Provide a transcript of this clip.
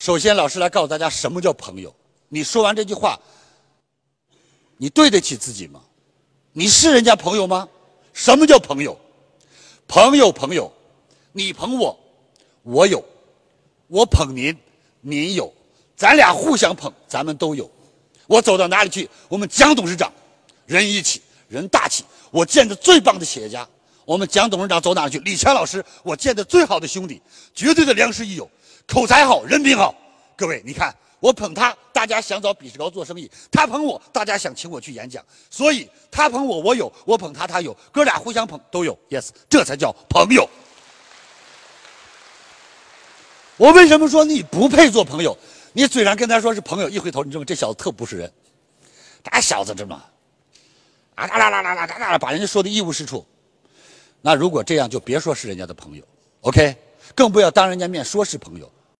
首先，老师来告诉大家什么叫朋友。你说完这句话，你对得起自己吗？你是人家朋友吗？什么叫朋友？朋友，朋友，你捧我，我有；我捧您，您有。咱俩互相捧，咱们都有。我走到哪里去，我们蒋董事长人义气，人大气。我见的最棒的企业家，我们蒋董事长走哪去？李强老师，我见的最好的兄弟，绝对的良师益友，口才好，人品好。各位，你看我捧他，大家想找比志高做生意；他捧我，大家想请我去演讲。所以他捧我，我有；我捧他，他有。哥俩互相捧，都有。Yes，这才叫朋友。我为什么说你不配做朋友？你嘴上跟他说是朋友，一回头，你知道吗？这小子特不是人。这小子这么啊啦啦啦啦啦啦啦，把人家说的一无是处。那如果这样，就别说是人家的朋友，OK？更不要当人家面说是朋友。